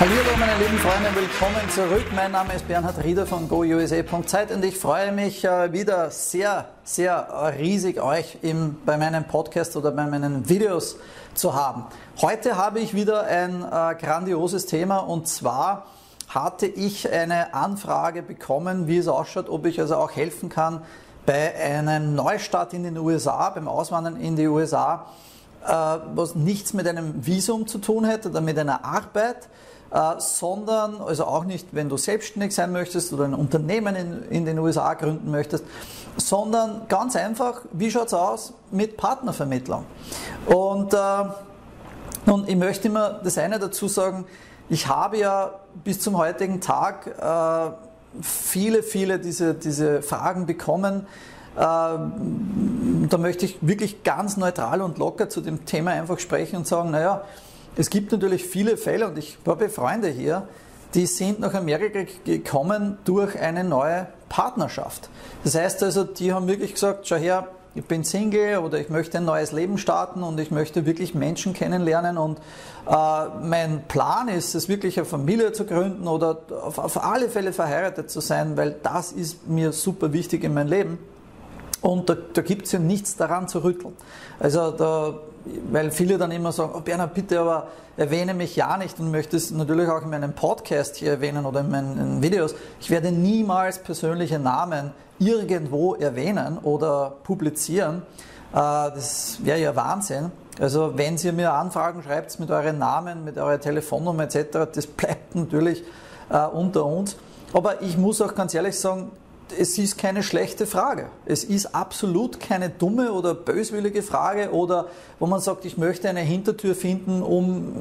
Hallo meine lieben Freunde, willkommen zurück. Mein Name ist Bernhard Rieder von GoUSA.zeit und ich freue mich äh, wieder sehr, sehr riesig euch im, bei meinem Podcast oder bei meinen Videos zu haben. Heute habe ich wieder ein äh, grandioses Thema und zwar hatte ich eine Anfrage bekommen, wie es ausschaut, ob ich also auch helfen kann bei einem Neustart in den USA, beim Auswandern in die USA, äh, was nichts mit einem Visum zu tun hätte oder mit einer Arbeit, äh, sondern also auch nicht, wenn du selbstständig sein möchtest oder ein Unternehmen in, in den USA gründen möchtest, sondern ganz einfach, wie schaut es aus mit Partnervermittlung? Und äh, nun, ich möchte immer das eine dazu sagen, ich habe ja bis zum heutigen Tag äh, viele, viele diese, diese Fragen bekommen. Äh, da möchte ich wirklich ganz neutral und locker zu dem Thema einfach sprechen und sagen, naja, es gibt natürlich viele Fälle und ich habe Freunde hier, die sind nach Amerika gekommen durch eine neue Partnerschaft. Das heißt also, die haben wirklich gesagt, schau her, ich bin Single oder ich möchte ein neues Leben starten und ich möchte wirklich Menschen kennenlernen und äh, mein Plan ist es wirklich eine Familie zu gründen oder auf, auf alle Fälle verheiratet zu sein, weil das ist mir super wichtig in meinem Leben. Und da, da gibt es ja nichts daran zu rütteln. Also da weil viele dann immer sagen, oh Bernhard, bitte aber erwähne mich ja nicht und möchte es natürlich auch in meinem Podcast hier erwähnen oder in meinen Videos. Ich werde niemals persönliche Namen irgendwo erwähnen oder publizieren. Äh, das wäre ja Wahnsinn. Also wenn ihr mir Anfragen schreibt mit euren Namen, mit eurer Telefonnummer etc., das bleibt natürlich äh, unter uns. Aber ich muss auch ganz ehrlich sagen, es ist keine schlechte Frage. Es ist absolut keine dumme oder böswillige Frage oder wo man sagt, ich möchte eine Hintertür finden, um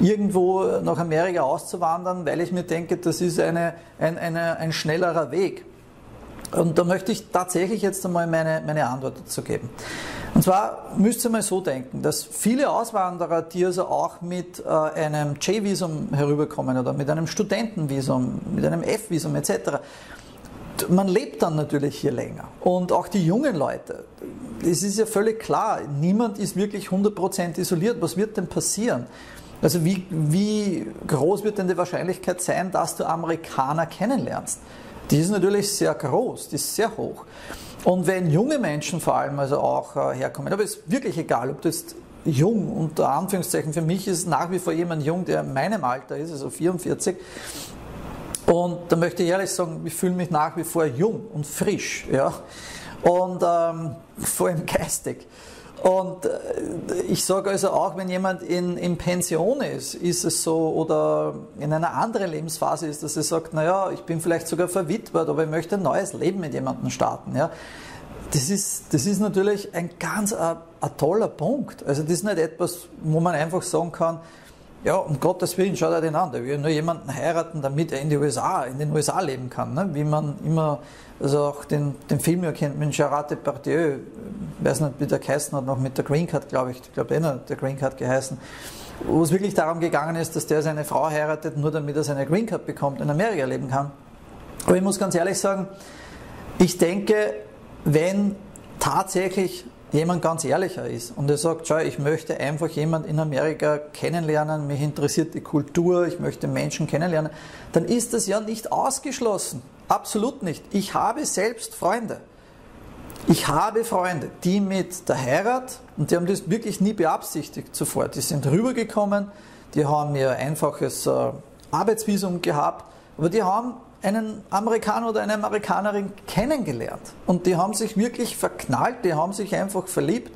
irgendwo nach Amerika auszuwandern, weil ich mir denke, das ist eine, ein, eine, ein schnellerer Weg. Und da möchte ich tatsächlich jetzt einmal meine, meine Antwort dazu geben. Und zwar müsst ihr mal so denken, dass viele Auswanderer, die also auch mit äh, einem J-Visum herüberkommen oder mit einem Studentenvisum, mit einem F-Visum etc., man lebt dann natürlich hier länger. Und auch die jungen Leute, es ist ja völlig klar, niemand ist wirklich 100% isoliert. Was wird denn passieren? Also wie, wie groß wird denn die Wahrscheinlichkeit sein, dass du Amerikaner kennenlernst? Die ist natürlich sehr groß, die ist sehr hoch. Und wenn junge Menschen vor allem also auch äh, herkommen, aber es ist wirklich egal, ob du jetzt jung, unter Anführungszeichen, für mich ist nach wie vor jemand jung, der in meinem Alter ist, also 44, und da möchte ich ehrlich sagen, ich fühle mich nach wie vor jung und frisch, ja, und ähm, vor allem geistig. Und äh, ich sage also auch, wenn jemand in, in Pension ist, ist es so, oder in einer anderen Lebensphase ist, dass er sagt, naja, ich bin vielleicht sogar verwitwet, aber ich möchte ein neues Leben mit jemandem starten. Ja. Das ist, das ist natürlich ein ganz a, äh, a toller Punkt. Also das ist nicht etwas, wo man einfach sagen kann, ja, um Gottes Willen, schaut er den an. Der will nur jemanden heiraten, damit er in die USA, in den USA leben kann. Ne? Wie man immer, also auch den, den Film ja kennt mit Depardieu, ich weiß nicht, wie der geheißen hat, noch mit der Green Card, glaube ich, ich glaube, er hat der Green Card geheißen, wo es wirklich darum gegangen ist, dass der seine Frau heiratet, nur damit er seine Green Card bekommt, in Amerika leben kann. Aber ich muss ganz ehrlich sagen, ich denke, wenn tatsächlich jemand ganz ehrlicher ist und er sagt, schau, ich möchte einfach jemand in Amerika kennenlernen, mich interessiert die Kultur, ich möchte Menschen kennenlernen, dann ist das ja nicht ausgeschlossen. Absolut nicht. Ich habe selbst Freunde. Ich habe Freunde, die mit der Heirat, und die haben das wirklich nie beabsichtigt zuvor, die sind rübergekommen, die haben ihr einfaches äh, Arbeitsvisum gehabt, aber die haben einen Amerikaner oder eine Amerikanerin kennengelernt. Und die haben sich wirklich verknallt, die haben sich einfach verliebt.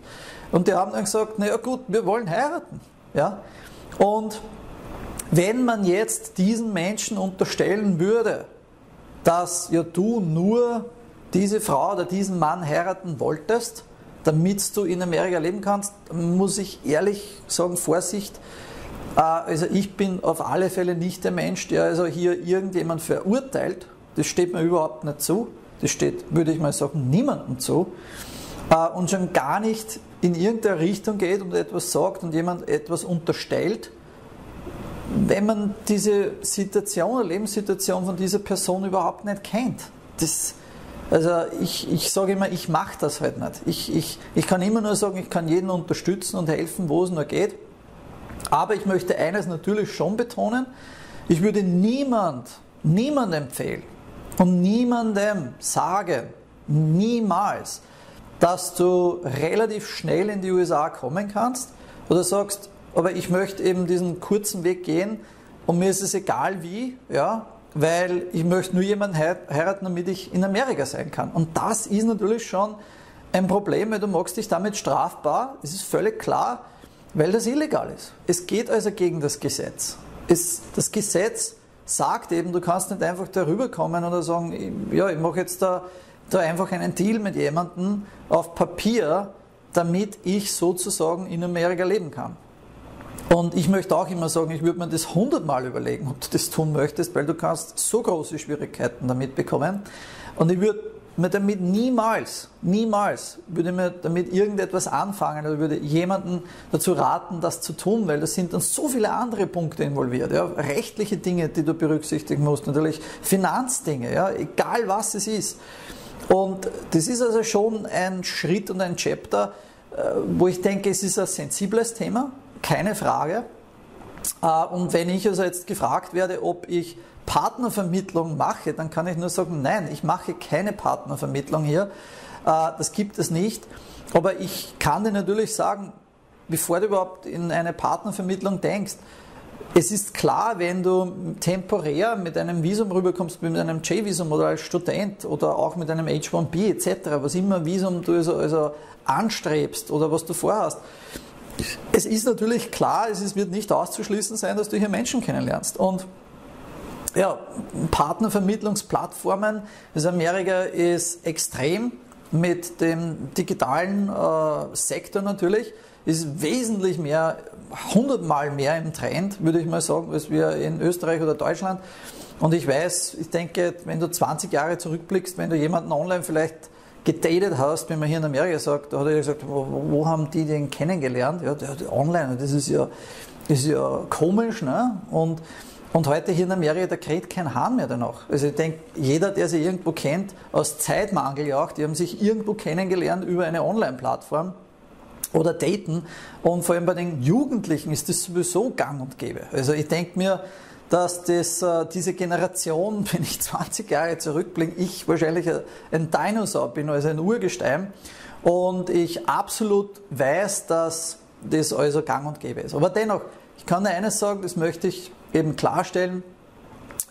Und die haben dann gesagt, naja gut, wir wollen heiraten. Ja? Und wenn man jetzt diesen Menschen unterstellen würde, dass ja du nur diese Frau oder diesen Mann heiraten wolltest, damit du in Amerika leben kannst, muss ich ehrlich sagen, Vorsicht, also ich bin auf alle Fälle nicht der Mensch, der also hier irgendjemand verurteilt. Das steht mir überhaupt nicht zu. Das steht, würde ich mal sagen, niemandem zu. Äh, und schon gar nicht in irgendeine Richtung geht und etwas sagt und jemand etwas unterstellt, wenn man diese Situation oder Lebenssituation von dieser Person überhaupt nicht kennt. Das, also ich, ich sage immer, ich mache das halt nicht. Ich, ich, ich kann immer nur sagen, ich kann jeden unterstützen und helfen, wo es nur geht. Aber ich möchte eines natürlich schon betonen, ich würde niemand, niemand empfehlen und niemandem sagen, niemals, dass du relativ schnell in die USA kommen kannst oder sagst, aber ich möchte eben diesen kurzen Weg gehen und mir ist es egal wie, ja, weil ich möchte nur jemanden heiraten, damit ich in Amerika sein kann. Und das ist natürlich schon ein Problem, weil du machst dich damit strafbar, es ist völlig klar, weil das illegal ist. Es geht also gegen das Gesetz. Es, das Gesetz sagt eben, du kannst nicht einfach darüber kommen oder sagen, ja, ich mache jetzt da, da einfach einen Deal mit jemandem auf Papier, damit ich sozusagen in Amerika leben kann. Und ich möchte auch immer sagen, ich würde mir das hundertmal überlegen, ob du das tun möchtest, weil du kannst so große Schwierigkeiten damit bekommen. Und ich würde mir damit niemals, niemals würde mir damit irgendetwas anfangen oder würde jemanden dazu raten, das zu tun, weil da sind dann so viele andere Punkte involviert. Ja? Rechtliche Dinge, die du berücksichtigen musst, natürlich Finanzdinge, ja? egal was es ist. Und das ist also schon ein Schritt und ein Chapter, äh, wo ich denke, es ist ein sensibles Thema, keine Frage. Äh, und wenn ich also jetzt gefragt werde, ob ich Partnervermittlung mache, dann kann ich nur sagen, nein, ich mache keine Partnervermittlung hier. Äh, das gibt es nicht. Aber ich kann dir natürlich sagen, bevor du überhaupt in eine Partnervermittlung denkst, es ist klar, wenn du temporär mit einem Visum rüberkommst, mit einem J-Visum oder als Student oder auch mit einem H1B etc., was immer Visum du also, also anstrebst oder was du vorhast, es ist natürlich klar, es wird nicht auszuschließen sein, dass du hier Menschen kennenlernst. Und ja, Partnervermittlungsplattformen. Also Amerika ist extrem mit dem digitalen äh, Sektor natürlich, ist wesentlich mehr, hundertmal mehr im Trend, würde ich mal sagen, als wir in Österreich oder Deutschland. Und ich weiß, ich denke, wenn du 20 Jahre zurückblickst, wenn du jemanden online vielleicht gedatet hast, wenn man hier in Amerika sagt, da hat er gesagt, wo, wo haben die den kennengelernt? Ja, online, das ist ja, das ist ja komisch. Ne? Und und heute hier in Amerika, da kräht kein Hahn mehr danach. Also ich denke, jeder, der sie irgendwo kennt, aus Zeitmangel ja auch, die haben sich irgendwo kennengelernt über eine Online-Plattform oder daten. Und vor allem bei den Jugendlichen ist das sowieso gang und gäbe. Also ich denke mir, dass das, äh, diese Generation, wenn ich 20 Jahre zurückblicke, ich wahrscheinlich ein Dinosaur bin, also ein Urgestein. Und ich absolut weiß, dass das also gang und gäbe ist. Aber dennoch, ich kann dir eines sagen, das möchte ich eben klarstellen,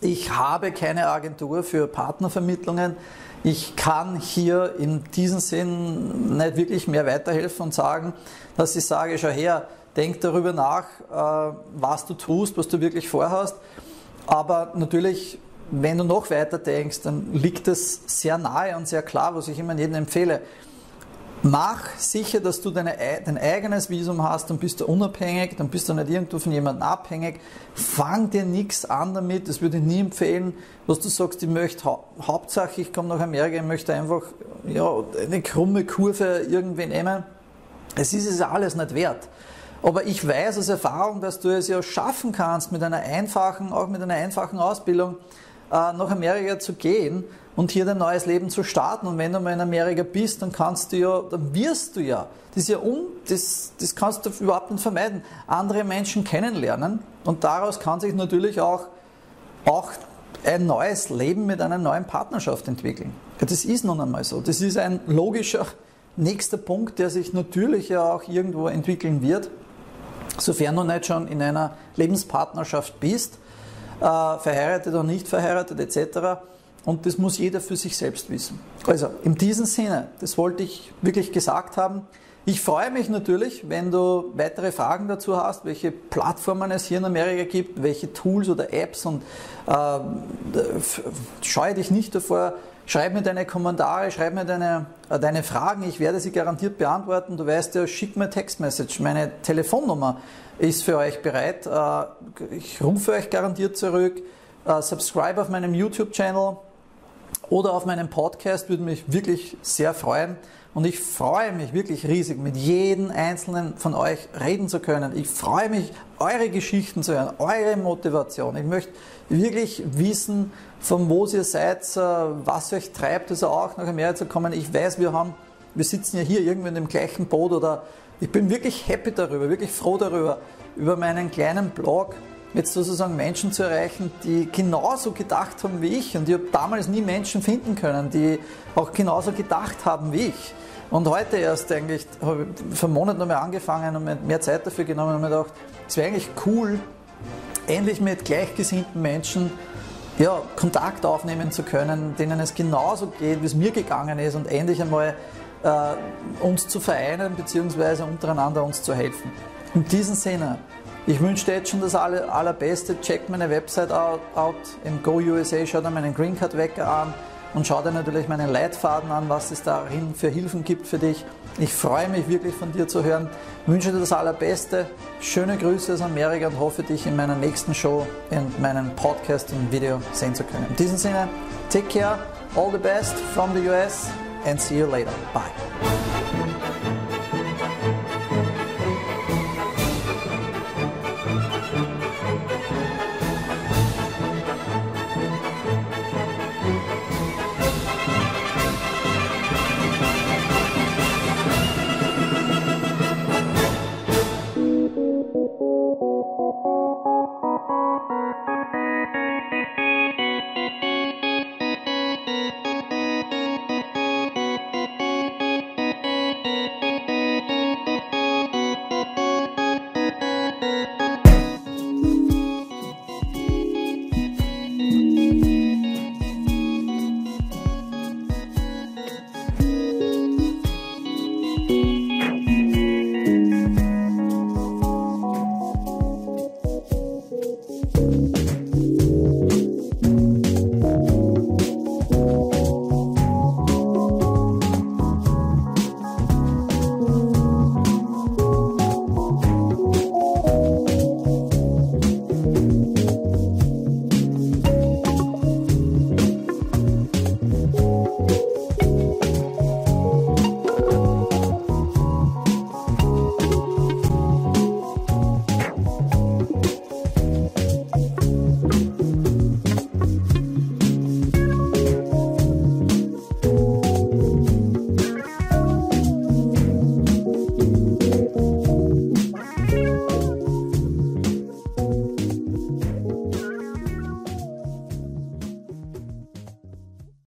ich habe keine Agentur für Partnervermittlungen. Ich kann hier in diesem Sinn nicht wirklich mehr weiterhelfen und sagen, dass ich sage, schau her, denk darüber nach, äh, was du tust, was du wirklich vorhast. Aber natürlich, wenn du noch weiter denkst, dann liegt es sehr nahe und sehr klar, was ich immer jedem empfehle. Mach sicher, dass du deine, dein eigenes Visum hast, dann bist du unabhängig, dann bist du nicht irgendwo von jemandem abhängig. Fang dir nichts an damit, das würde ich nie empfehlen, was du sagst, ich möchte hau Hauptsache, ich komme nach Amerika, ich möchte einfach ja, eine krumme Kurve irgendwie nehmen. Es ist es alles nicht wert. Aber ich weiß aus Erfahrung, dass du es ja schaffen kannst, mit einer einfachen, auch mit einer einfachen Ausbildung äh, nach Amerika zu gehen und hier dein neues Leben zu starten. Und wenn du mal in Amerika bist, dann kannst du ja, dann wirst du ja, das ist ja un, das, das kannst du überhaupt nicht vermeiden, andere Menschen kennenlernen. Und daraus kann sich natürlich auch, auch ein neues Leben mit einer neuen Partnerschaft entwickeln. Ja, das ist nun einmal so. Das ist ein logischer nächster Punkt, der sich natürlich ja auch irgendwo entwickeln wird, sofern du nicht schon in einer Lebenspartnerschaft bist, äh, verheiratet oder nicht verheiratet etc. Und das muss jeder für sich selbst wissen. Also in diesem Sinne, das wollte ich wirklich gesagt haben. Ich freue mich natürlich, wenn du weitere Fragen dazu hast, welche Plattformen es hier in Amerika gibt, welche Tools oder Apps und äh, scheue dich nicht davor, schreib mir deine Kommentare, schreib mir deine, äh, deine Fragen, ich werde sie garantiert beantworten. Du weißt ja, schick mir Textmessage, meine Telefonnummer ist für euch bereit. Äh, ich rufe euch garantiert zurück. Äh, subscribe auf meinem YouTube-Channel oder auf meinem Podcast, würde mich wirklich sehr freuen. Und ich freue mich wirklich riesig, mit jedem einzelnen von euch reden zu können. Ich freue mich, eure Geschichten zu hören, eure Motivation. Ich möchte wirklich wissen, von wo ihr seid, äh, was euch treibt, also auch nach Amerika zu kommen. Ich weiß, wir haben, wir sitzen ja hier irgendwie in dem gleichen Boot oder Ich bin wirklich happy darüber, wirklich froh darüber, über meinen kleinen Blog jetzt sozusagen Menschen zu erreichen, die genauso gedacht haben wie ich. Und ich habe damals nie Menschen finden können, die auch genauso gedacht haben wie ich. Und heute erst eigentlich, habe ich vor einem Monat nochmal angefangen und mir mehr Zeit dafür genommen und mir gedacht, es wäre eigentlich cool, endlich mit gleichgesinnten Menschen ja, Kontakt aufnehmen zu können, denen es genauso geht, wie es mir gegangen ist und endlich einmal äh, uns zu vereinen bzw. untereinander uns zu helfen. In diesem Sinne, ich wünsche dir jetzt schon das aller, Allerbeste. Check meine Website out, out im Go USA, schau dir meinen Green Card Wecker an und schau dir natürlich meinen Leitfaden an, was es darin für Hilfen gibt für dich. Ich freue mich wirklich von dir zu hören. Ich wünsche dir das Allerbeste. Schöne Grüße aus Amerika und hoffe dich in meiner nächsten Show in meinem Podcast und Video sehen zu können. In diesem Sinne, take care, all the best from the US and see you later. Bye.